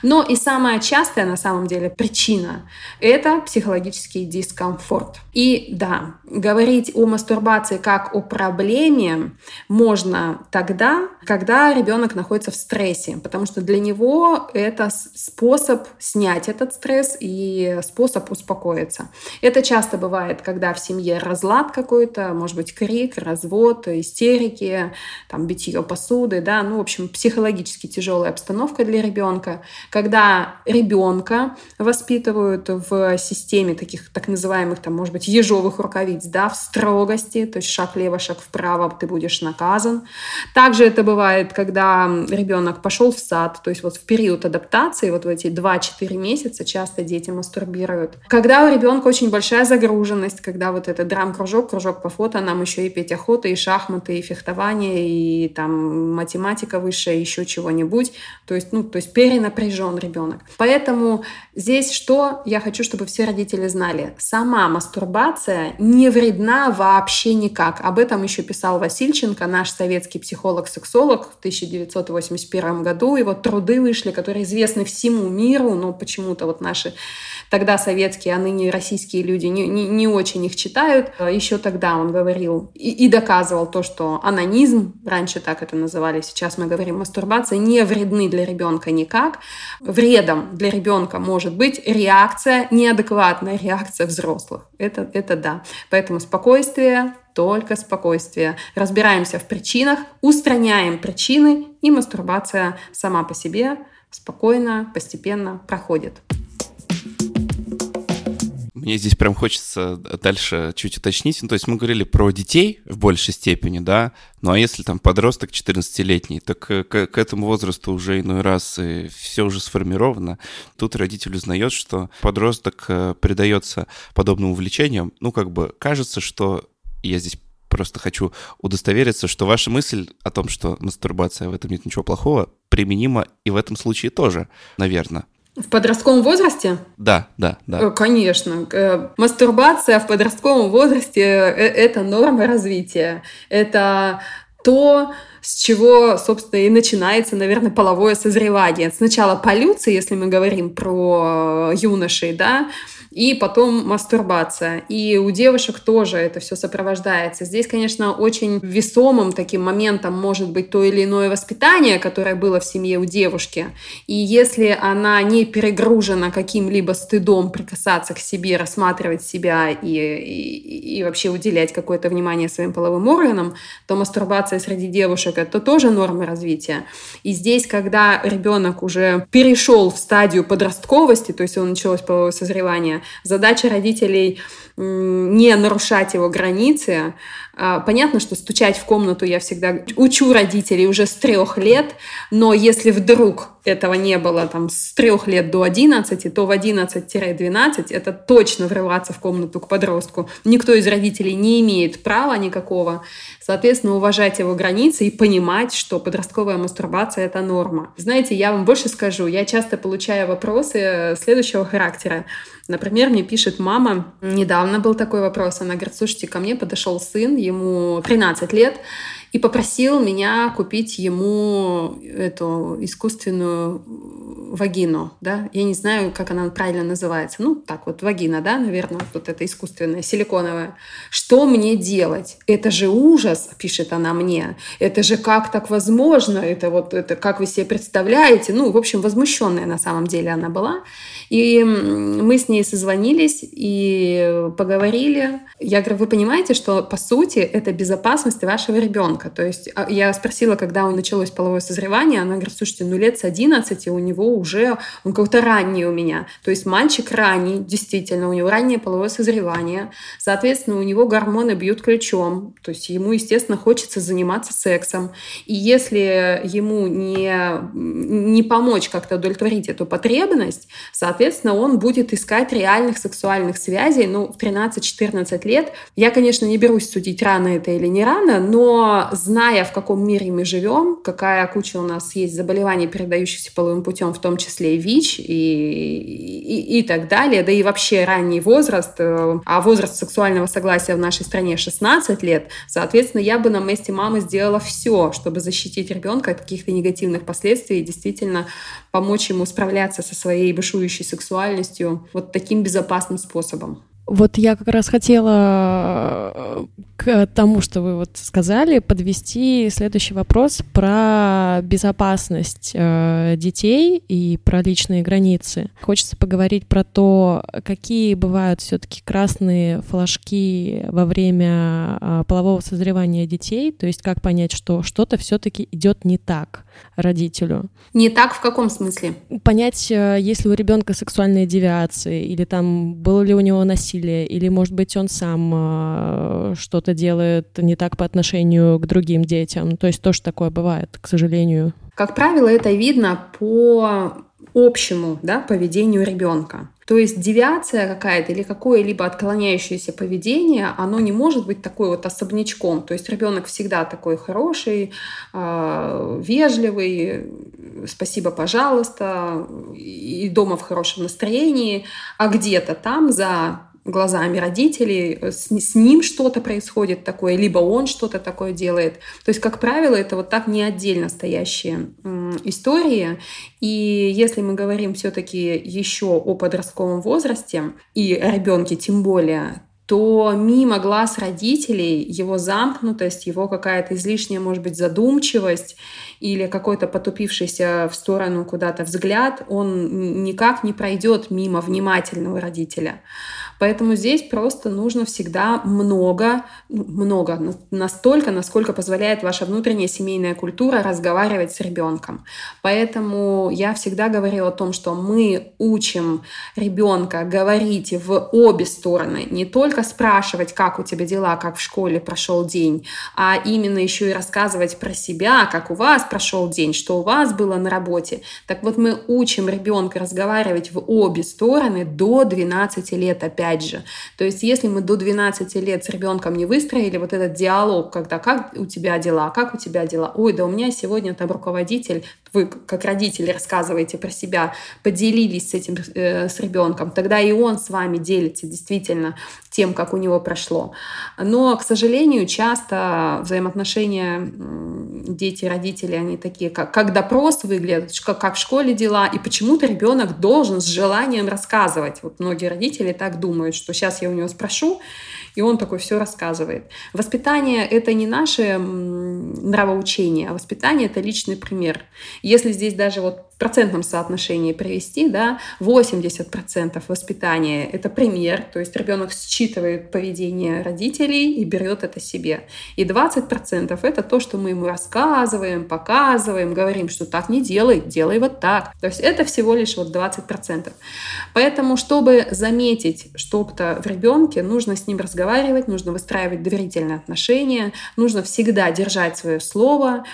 Но и самое частое, на самом деле, деле причина. Это психологический дискомфорт. И да, говорить о мастурбации как о проблеме можно тогда, когда ребенок находится в стрессе, потому что для него это способ снять этот стресс и способ успокоиться. Это часто бывает, когда в семье разлад какой-то, может быть, крик, развод, истерики, там, битье посуды, да, ну, в общем, психологически тяжелая обстановка для ребенка, когда ребенка воспитывают в системе таких так называемых, там, может быть, ежовых рукавиц, да, в строгости, то есть шаг лево, шаг вправо, ты будешь наказан. Также это бывает, когда ребенок пошел в сад, то есть вот в период адаптации, вот в эти 2-4 месяца часто дети мастурбируют. Когда у ребенка очень большая загруженность, когда вот это драм-кружок, кружок по фото, нам еще и петь охота, и шахматы, и фехтование, и там математика высшая, еще чего-нибудь. То есть, ну, то есть перенапряжен ребенок. Поэтому Здесь что я хочу, чтобы все родители знали. Сама мастурбация не вредна вообще никак. Об этом еще писал Васильченко, наш советский психолог-сексолог в 1981 году. Его труды вышли, которые известны всему миру, но почему-то вот наши тогда советские, а ныне российские люди не, не, не очень их читают. Еще тогда он говорил и, и доказывал то, что анонизм, раньше так это называли, сейчас мы говорим мастурбация, не вредны для ребенка никак. Вредом для ребенка может быть реакция, неадекватная реакция взрослых. Это, это да. Поэтому спокойствие, только спокойствие. Разбираемся в причинах, устраняем причины, и мастурбация сама по себе спокойно, постепенно проходит. Мне здесь прям хочется дальше чуть уточнить. Ну, то есть мы говорили про детей в большей степени, да, ну а если там подросток 14-летний, так к, к этому возрасту уже иной раз и все уже сформировано. Тут родитель узнает, что подросток э, предается подобным увлечениям. Ну, как бы кажется, что я здесь просто хочу удостовериться, что ваша мысль о том, что мастурбация в этом нет ничего плохого, применима и в этом случае тоже, наверное. В подростковом возрасте? Да, да, да. Э, конечно. Э, мастурбация в подростковом возрасте э, – это норма развития. Это то, с чего, собственно, и начинается, наверное, половое созревание. Сначала полюция, если мы говорим про юношей, да, и потом мастурбация. И у девушек тоже это все сопровождается. Здесь, конечно, очень весомым таким моментом может быть то или иное воспитание, которое было в семье у девушки. И если она не перегружена каким-либо стыдом прикасаться к себе, рассматривать себя и, и, и вообще уделять какое-то внимание своим половым органам, то мастурбация среди девушек это тоже норма развития. И здесь, когда ребенок уже перешел в стадию подростковости, то есть он началось половое созревание, Задача родителей не нарушать его границы. А, понятно, что стучать в комнату я всегда учу родителей уже с трех лет, но если вдруг этого не было там с трех лет до 11, то в 11-12 это точно врываться в комнату к подростку. Никто из родителей не имеет права никакого. Соответственно, уважать его границы и понимать, что подростковая мастурбация — это норма. Знаете, я вам больше скажу. Я часто получаю вопросы следующего характера. Например, мне пишет мама, недавно был такой вопрос, она говорит, слушайте, ко мне подошел сын, ему 13 лет, и попросил меня купить ему эту искусственную вагину, да, я не знаю, как она правильно называется, ну, так вот, вагина, да, наверное, вот это искусственная, силиконовая. Что мне делать? Это же ужас, пишет она мне, это же как так возможно, это вот, это как вы себе представляете, ну, в общем, возмущенная на самом деле она была, и мы с ней созвонились и поговорили. Я говорю, вы понимаете, что по сути это безопасность вашего ребенка. То есть а, я спросила, когда у началось половое созревание, она говорит, слушайте, ну лет с 11 у него уже, он какой-то ранний у меня. То есть мальчик ранний, действительно, у него раннее половое созревание. Соответственно, у него гормоны бьют ключом. То есть ему, естественно, хочется заниматься сексом. И если ему не, не помочь как-то удовлетворить эту потребность, соответственно, он будет искать реальных сексуальных связей, ну, в 13-14 лет. Я, конечно, не берусь судить, рано это или не рано, но зная, в каком мире мы живем, какая куча у нас есть заболеваний, передающихся половым путем, в том числе и ВИЧ и, и, и так далее, да и вообще ранний возраст, э, а возраст сексуального согласия в нашей стране 16 лет, соответственно, я бы на месте мамы сделала все, чтобы защитить ребенка от каких-то негативных последствий и действительно помочь ему справляться со своей бушующей сексуальностью вот таким безопасным способом. Вот я как раз хотела э, к тому, что вы вот сказали, подвести следующий вопрос про безопасность э, детей и про личные границы. Хочется поговорить про то, какие бывают все-таки красные флажки во время э, полового созревания детей, то есть как понять, что что-то все-таки идет не так родителю. Не так в каком смысле? Понять, есть ли у ребенка сексуальные девиации, или там было ли у него насилие насилие, или, может быть, он сам э, что-то делает не так по отношению к другим детям. То есть тоже такое бывает, к сожалению. Как правило, это видно по общему да, поведению ребенка. То есть девиация какая-то или какое-либо отклоняющееся поведение, оно не может быть такой вот особнячком. То есть ребенок всегда такой хороший, э, вежливый, спасибо, пожалуйста, и дома в хорошем настроении, а где-то там за глазами родителей, э, с, с ним что-то происходит такое, либо он что-то такое делает. То есть, как правило, это вот так не отдельно стоящие истории. И если мы говорим все-таки еще о подростковом возрасте и ребенке тем более, то мимо глаз родителей его замкнутость, его какая-то излишняя, может быть, задумчивость или какой-то потупившийся в сторону куда-то взгляд, он никак не пройдет мимо внимательного родителя. Поэтому здесь просто нужно всегда много, ну, много, настолько, насколько позволяет ваша внутренняя семейная культура разговаривать с ребенком. Поэтому я всегда говорю о том, что мы учим ребенка говорить в обе стороны, не только спрашивать, как у тебя дела, как в школе прошел день, а именно еще и рассказывать про себя, как у вас прошел день, что у вас было на работе. Так вот мы учим ребенка разговаривать в обе стороны до 12 лет опять опять же. То есть если мы до 12 лет с ребенком не выстроили вот этот диалог, когда как у тебя дела, как у тебя дела, ой, да у меня сегодня там руководитель, вы как родители рассказываете про себя, поделились с этим, э, с ребенком, тогда и он с вами делится действительно тем, как у него прошло. Но, к сожалению, часто взаимоотношения дети, родители, они такие, как, как допрос выглядят, как, как в школе дела, и почему-то ребенок должен с желанием рассказывать. Вот многие родители так думают, что сейчас я у него спрошу, и он такой все рассказывает. Воспитание — это не наше нравоучение, а воспитание — это личный пример. Если здесь даже вот процентном соотношении привести, да, 80% воспитания — это пример, то есть ребенок считывает поведение родителей и берет это себе. И 20% — это то, что мы ему рассказываем, показываем, говорим, что так не делай, делай вот так. То есть это всего лишь вот 20%. Поэтому, чтобы заметить что-то в ребенке, нужно с ним разговаривать, нужно выстраивать доверительные отношения, нужно всегда держать свое слово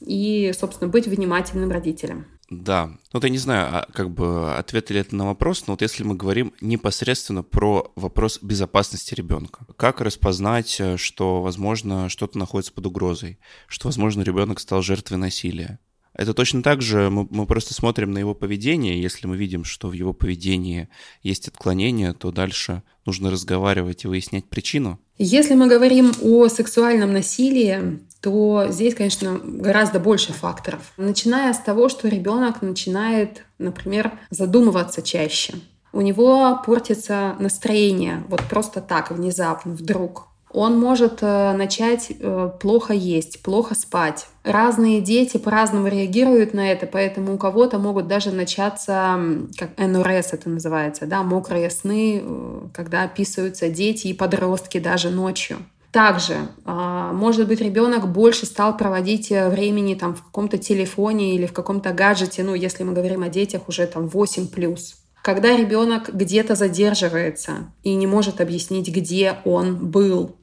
и, собственно, быть внимательным родителем. Да. Ну, вот я не знаю, а как бы ответ ли это на вопрос, но вот если мы говорим непосредственно про вопрос безопасности ребенка. Как распознать, э, что, возможно, что-то находится под угрозой, что, возможно, ребенок стал жертвой насилия? Это точно так же, мы, мы просто смотрим на его поведение, если мы видим, что в его поведении есть отклонения, то дальше нужно разговаривать и выяснять причину. Если мы говорим о сексуальном насилии, то здесь, конечно, гораздо больше факторов. Начиная с того, что ребенок начинает, например, задумываться чаще. У него портится настроение, вот просто так, внезапно, вдруг. Он может э, начать э, плохо есть, плохо спать. Разные дети по-разному реагируют на это, поэтому у кого-то могут даже начаться, как НРС это называется, да, мокрые сны, э, когда описываются дети и подростки даже ночью. Также, а, может быть, ребенок больше стал проводить э, времени там, в каком-то телефоне или в каком-то гаджете, ну, если мы говорим о детях уже там 8+. Когда ребенок где-то задерживается и не может объяснить, где он был,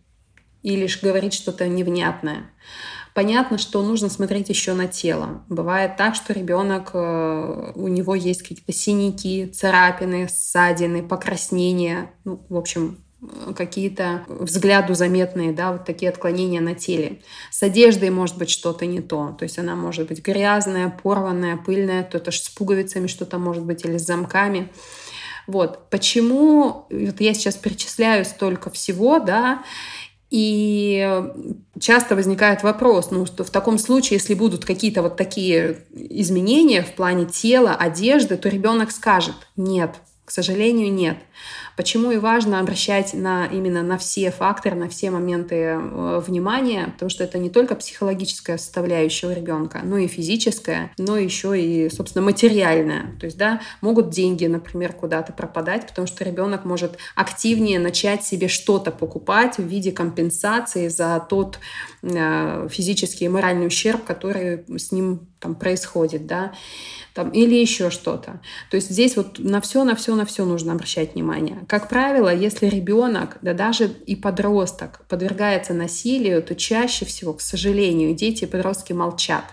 и лишь говорит что-то невнятное. Понятно, что нужно смотреть еще на тело. Бывает так, что ребенок, э, у него есть какие-то синяки, царапины, ссадины, покраснения. Ну, в общем, какие-то взгляду заметные, да, вот такие отклонения на теле. С одеждой может быть что-то не то, то есть она может быть грязная, порванная, пыльная, то это с пуговицами что-то может быть или с замками. Вот. Почему вот я сейчас перечисляю столько всего, да, и часто возникает вопрос, ну, что в таком случае, если будут какие-то вот такие изменения в плане тела, одежды, то ребенок скажет, нет, к сожалению, нет. Почему и важно обращать на, именно на все факторы, на все моменты э, внимания, потому что это не только психологическая составляющая у ребенка, но и физическая, но еще и, собственно, материальная. То есть, да, могут деньги, например, куда-то пропадать, потому что ребенок может активнее начать себе что-то покупать в виде компенсации за тот э, физический и моральный ущерб, который с ним там происходит, да там, или еще что-то. То есть здесь вот на все, на все, на все нужно обращать внимание. Как правило, если ребенок, да даже и подросток подвергается насилию, то чаще всего, к сожалению, дети и подростки молчат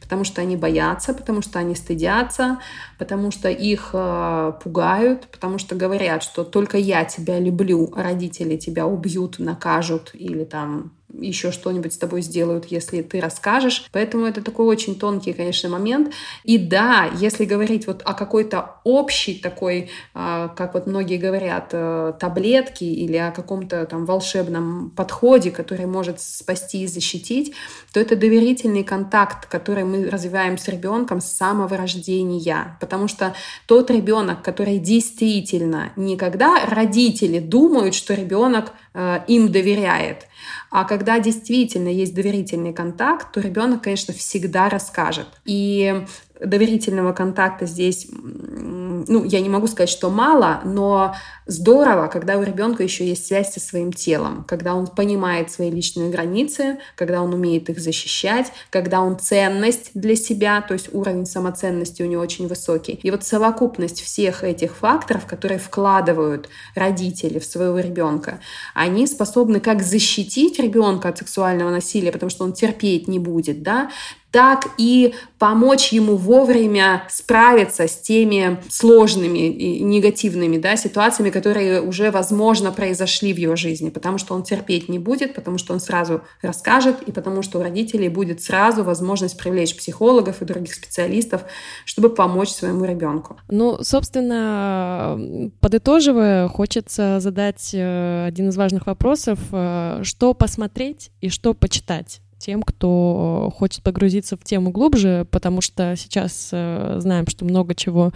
потому что они боятся, потому что они стыдятся, потому что их э, пугают, потому что говорят, что только я тебя люблю, а родители тебя убьют, накажут или там еще что-нибудь с тобой сделают, если ты расскажешь. Поэтому это такой очень тонкий, конечно, момент. И да, если говорить вот о какой-то общей такой, а, как вот многие говорят, э, таблетке или о каком-то там волшебном подходе, который может спасти и защитить, то это доверительный контакт, который мы развиваем с ребенком с самого рождения. Потому что тот ребенок, который действительно никогда родители думают, что ребенок э, им доверяет. А когда действительно есть доверительный контакт, то ребенок, конечно, всегда расскажет. И доверительного контакта здесь, ну, я не могу сказать, что мало, но здорово, когда у ребенка еще есть связь со своим телом, когда он понимает свои личные границы, когда он умеет их защищать, когда он ценность для себя, то есть уровень самоценности у него очень высокий. И вот совокупность всех этих факторов, которые вкладывают родители в своего ребенка, они способны как защитить ребенка от сексуального насилия, потому что он терпеть не будет, да, так и помочь ему вовремя справиться с теми сложными и негативными да, ситуациями, которые уже, возможно, произошли в его жизни, потому что он терпеть не будет, потому что он сразу расскажет, и потому что у родителей будет сразу возможность привлечь психологов и других специалистов, чтобы помочь своему ребенку. Ну, собственно, подытоживая, хочется задать э, один из важных вопросов. Э, что посмотреть и что почитать? Тем, кто хочет погрузиться в тему глубже, потому что сейчас э, знаем, что много чего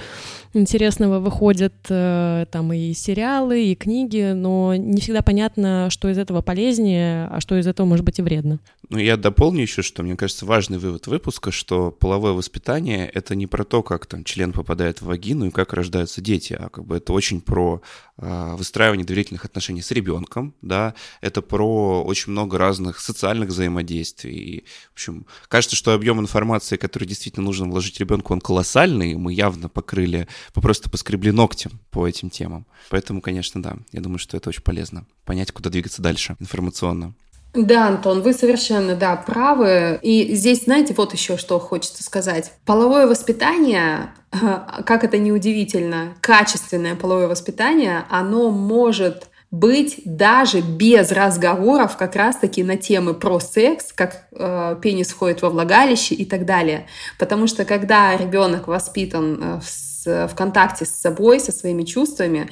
интересного выходит, э, там и сериалы, и книги, но не всегда понятно, что из этого полезнее, а что из этого может быть и вредно. Ну, я дополню еще, что мне кажется важный вывод выпуска, что половое воспитание — это не про то, как там член попадает в вагину и как рождаются дети, а как бы это очень про э, выстраивание доверительных отношений с ребенком, да, это про очень много разных социальных взаимодействий. И, в общем, кажется, что объем информации, который действительно нужно вложить ребенку, он колоссальный, мы явно покрыли, просто поскребли ногтем по этим темам. Поэтому, конечно, да, я думаю, что это очень полезно, понять, куда двигаться дальше информационно. Да, Антон, вы совершенно, да, правы. И здесь, знаете, вот еще что хочется сказать. Половое воспитание, как это неудивительно, качественное половое воспитание, оно может быть даже без разговоров как раз-таки на темы про секс, как э, пенис входит во влагалище и так далее. Потому что когда ребенок воспитан э, в в контакте с собой, со своими чувствами,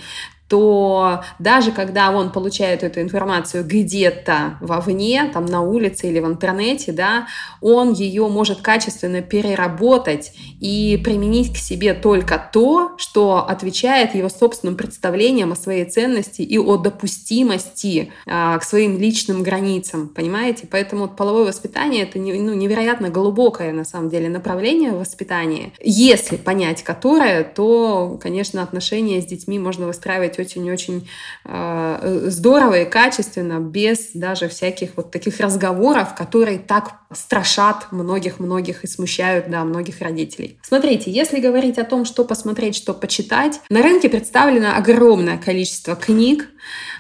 то даже когда он получает эту информацию где-то вовне, там на улице или в интернете, да, он ее может качественно переработать и применить к себе только то, что отвечает его собственным представлениям о своей ценности и о допустимости а, к своим личным границам, понимаете? Поэтому вот половое воспитание это ну, невероятно глубокое на самом деле направление воспитания. Если понять которое, то, конечно, отношения с детьми можно выстраивать делать очень-очень э, здорово и качественно, без даже всяких вот таких разговоров, которые так страшат многих-многих и смущают, да, многих родителей. Смотрите, если говорить о том, что посмотреть, что почитать, на рынке представлено огромное количество книг,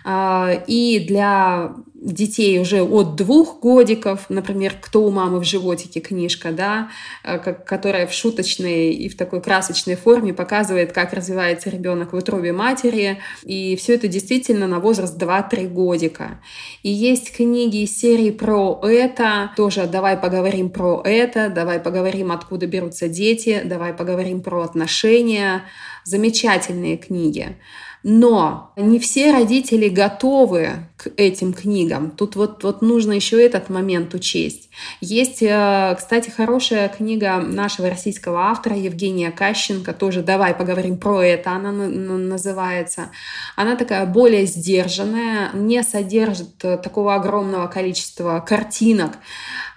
э, и для детей уже от двух годиков, например, «Кто у мамы в животике» книжка, да, э, которая в шуточной и в такой красочной форме показывает, как развивается ребенок в утробе матери, и все это действительно на возраст 2-3 годика. И есть книги из серии про это, тоже «Давай поговорим про это», «Давай поговорим, откуда берутся дети», «Давай поговорим про отношения», замечательные книги. Но не все родители готовы к этим книгам. Тут вот, вот нужно еще этот момент учесть. Есть, э, кстати, хорошая книга нашего российского автора Евгения Кащенко, тоже «Давай поговорим про это», она называется. Она такая более сдержанная, не содержит такого огромного количества картинок,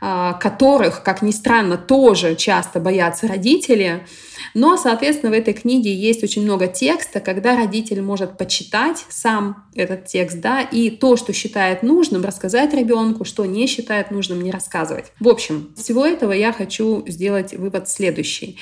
э, которых, как ни странно, тоже часто боятся родители. Но, соответственно, в этой книге есть очень много текста, когда родитель может почитать сам этот текст, да, и то, что считает нужным, рассказать ребенку, что не считает нужным, не рассказывать. В общем, из всего этого я хочу сделать вывод следующий.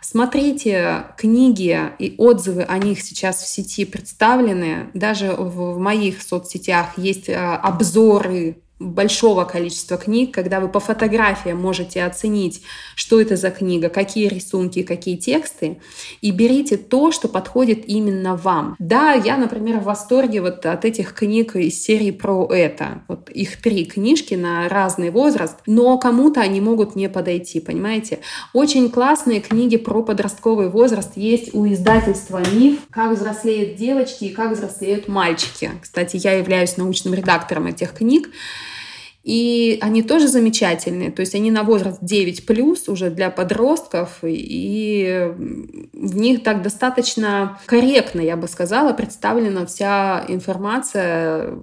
Смотрите книги и отзывы о них сейчас в сети представлены. Даже в моих соцсетях есть э, обзоры большого количества книг, когда вы по фотографиям можете оценить, что это за книга, какие рисунки, какие тексты, и берите то, что подходит именно вам. Да, я, например, в восторге вот от этих книг из серии про это. Вот их три книжки на разный возраст, но кому-то они могут не подойти, понимаете? Очень классные книги про подростковый возраст есть у издательства «Миф», «Как взрослеют девочки» и «Как взрослеют мальчики». Кстати, я являюсь научным редактором этих книг. И они тоже замечательные, то есть они на возраст 9 плюс уже для подростков, и в них так достаточно корректно, я бы сказала, представлена вся информация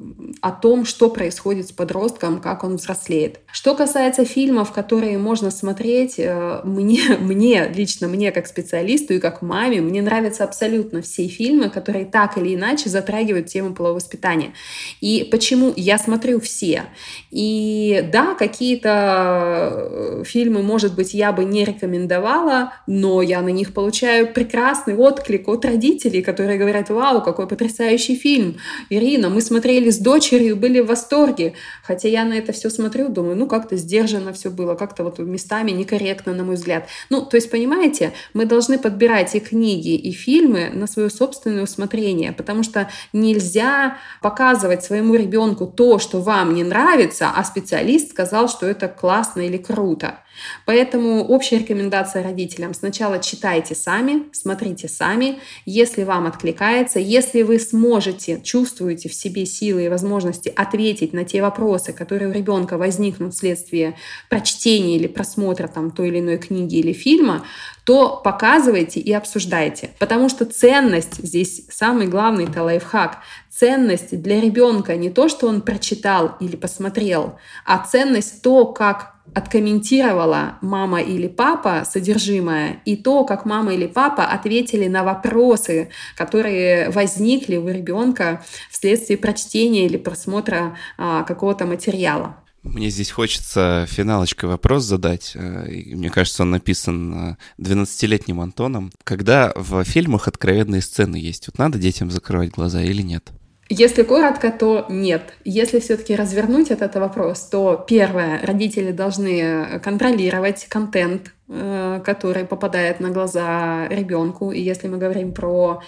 о том, что происходит с подростком, как он взрослеет. Что касается фильмов, которые можно смотреть, э, мне, мне лично мне как специалисту и как маме, мне нравятся абсолютно все фильмы, которые так или иначе затрагивают тему полового воспитания. И почему я смотрю все? И и да, какие-то э, фильмы, может быть, я бы не рекомендовала, но я на них получаю прекрасный отклик от родителей, которые говорят, вау, какой потрясающий фильм. Ирина, мы смотрели с дочерью, были в восторге. Хотя я на это все смотрю, думаю, ну как-то сдержанно все было, как-то вот местами некорректно, на мой взгляд. Ну, то есть, понимаете, мы должны подбирать и книги, и фильмы на свое собственное усмотрение, потому что нельзя показывать своему ребенку то, что вам не нравится, а специалист сказал, что это классно или круто. Поэтому общая рекомендация родителям. Сначала читайте сами, смотрите сами. Если вам откликается, если вы сможете, чувствуете в себе силы и возможности ответить на те вопросы, которые у ребенка возникнут вследствие прочтения или просмотра там, той или иной книги или фильма, то показывайте и обсуждайте. Потому что ценность здесь самый главный это лайфхак. Ценность для ребенка не то, что он прочитал или посмотрел, а ценность то, как откомментировала мама или папа содержимое, и то, как мама или папа ответили на вопросы, которые возникли у ребенка вследствие прочтения или просмотра а, какого-то материала. Мне здесь хочется финалочкой вопрос задать. Э, мне кажется, он написан 12-летним Антоном. Когда в фильмах откровенные сцены есть, вот надо детям закрывать глаза или нет? Если коротко, то нет. Если все-таки развернуть этот вопрос, то первое, родители должны контролировать контент, который попадает на глаза ребенку. И если мы говорим про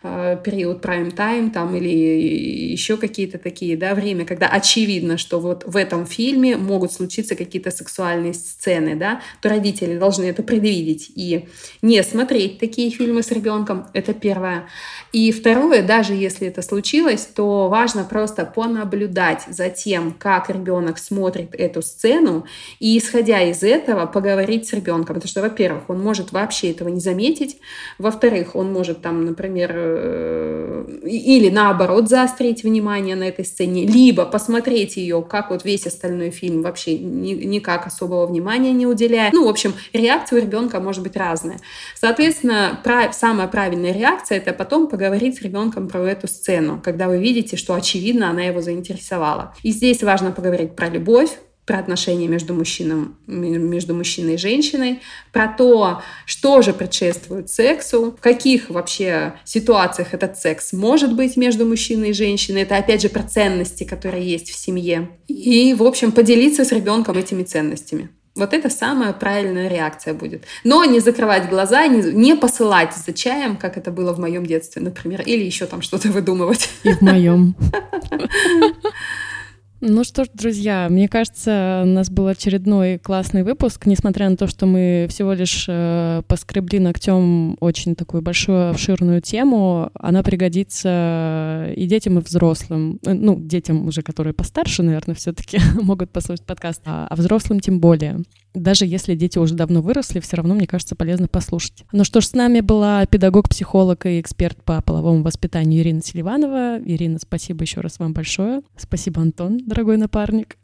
Э, период prime time там или еще какие-то такие, да, время, когда очевидно, что вот в этом фильме могут случиться какие-то сексуальные сцены, да, то родители должны это предвидеть и не смотреть такие фильмы с ребенком, это первое. И второе, даже если это случилось, то важно просто понаблюдать за тем, как ребенок смотрит эту сцену, и исходя из этого поговорить с ребенком, потому что, во-первых, он может вообще этого не заметить, во-вторых, он может там, например, Э, или наоборот заострить внимание на этой сцене, либо посмотреть ее, как вот весь остальной фильм вообще ни, никак особого внимания не уделяя. Ну, в общем, реакция у ребенка может быть разная. Соответственно, прав, самая правильная реакция это потом поговорить с ребенком про эту сцену, когда вы видите, что очевидно она его заинтересовала. И здесь важно поговорить про любовь, про отношения между, мужчином, между мужчиной и женщиной, про то, что же предшествует сексу, в каких вообще ситуациях этот секс может быть между мужчиной и женщиной. Это опять же про ценности, которые есть в семье. И, в общем, поделиться с ребенком этими ценностями. Вот это самая правильная реакция будет. Но не закрывать глаза, не, не посылать за чаем, как это было в моем детстве, например, или еще там что-то выдумывать. И в моем. Ну что ж, друзья, мне кажется, у нас был очередной классный выпуск, несмотря на то, что мы всего лишь э, поскребли ногтем очень такую большую обширную тему, она пригодится и детям, и взрослым. Э, ну, детям уже, которые постарше, наверное, все-таки могут послушать подкаст, а, а взрослым тем более. Даже если дети уже давно выросли, все равно, мне кажется, полезно послушать. Ну что ж, с нами была педагог, психолог и эксперт по половому воспитанию Ирина Селиванова. Ирина, спасибо еще раз вам большое. Спасибо, Антон, дорогой напарник.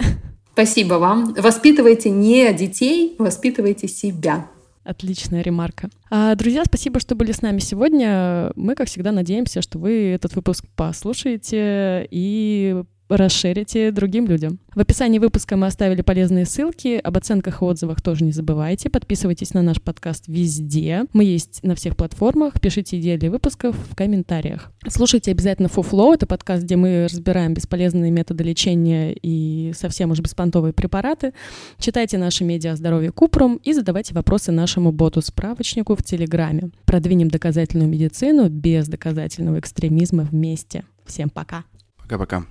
Спасибо вам. Воспитывайте не детей, воспитывайте себя. Отличная ремарка. А, друзья, спасибо, что были с нами сегодня. Мы, как всегда, надеемся, что вы этот выпуск послушаете и расширите другим людям. В описании выпуска мы оставили полезные ссылки. Об оценках и отзывах тоже не забывайте. Подписывайтесь на наш подкаст везде. Мы есть на всех платформах. Пишите идеи для выпусков в комментариях. Слушайте обязательно Фуфло. Это подкаст, где мы разбираем бесполезные методы лечения и совсем уж беспонтовые препараты. Читайте наши медиа о здоровье Купрум и задавайте вопросы нашему боту-справочнику в Телеграме. Продвинем доказательную медицину без доказательного экстремизма вместе. Всем пока. Пока-пока.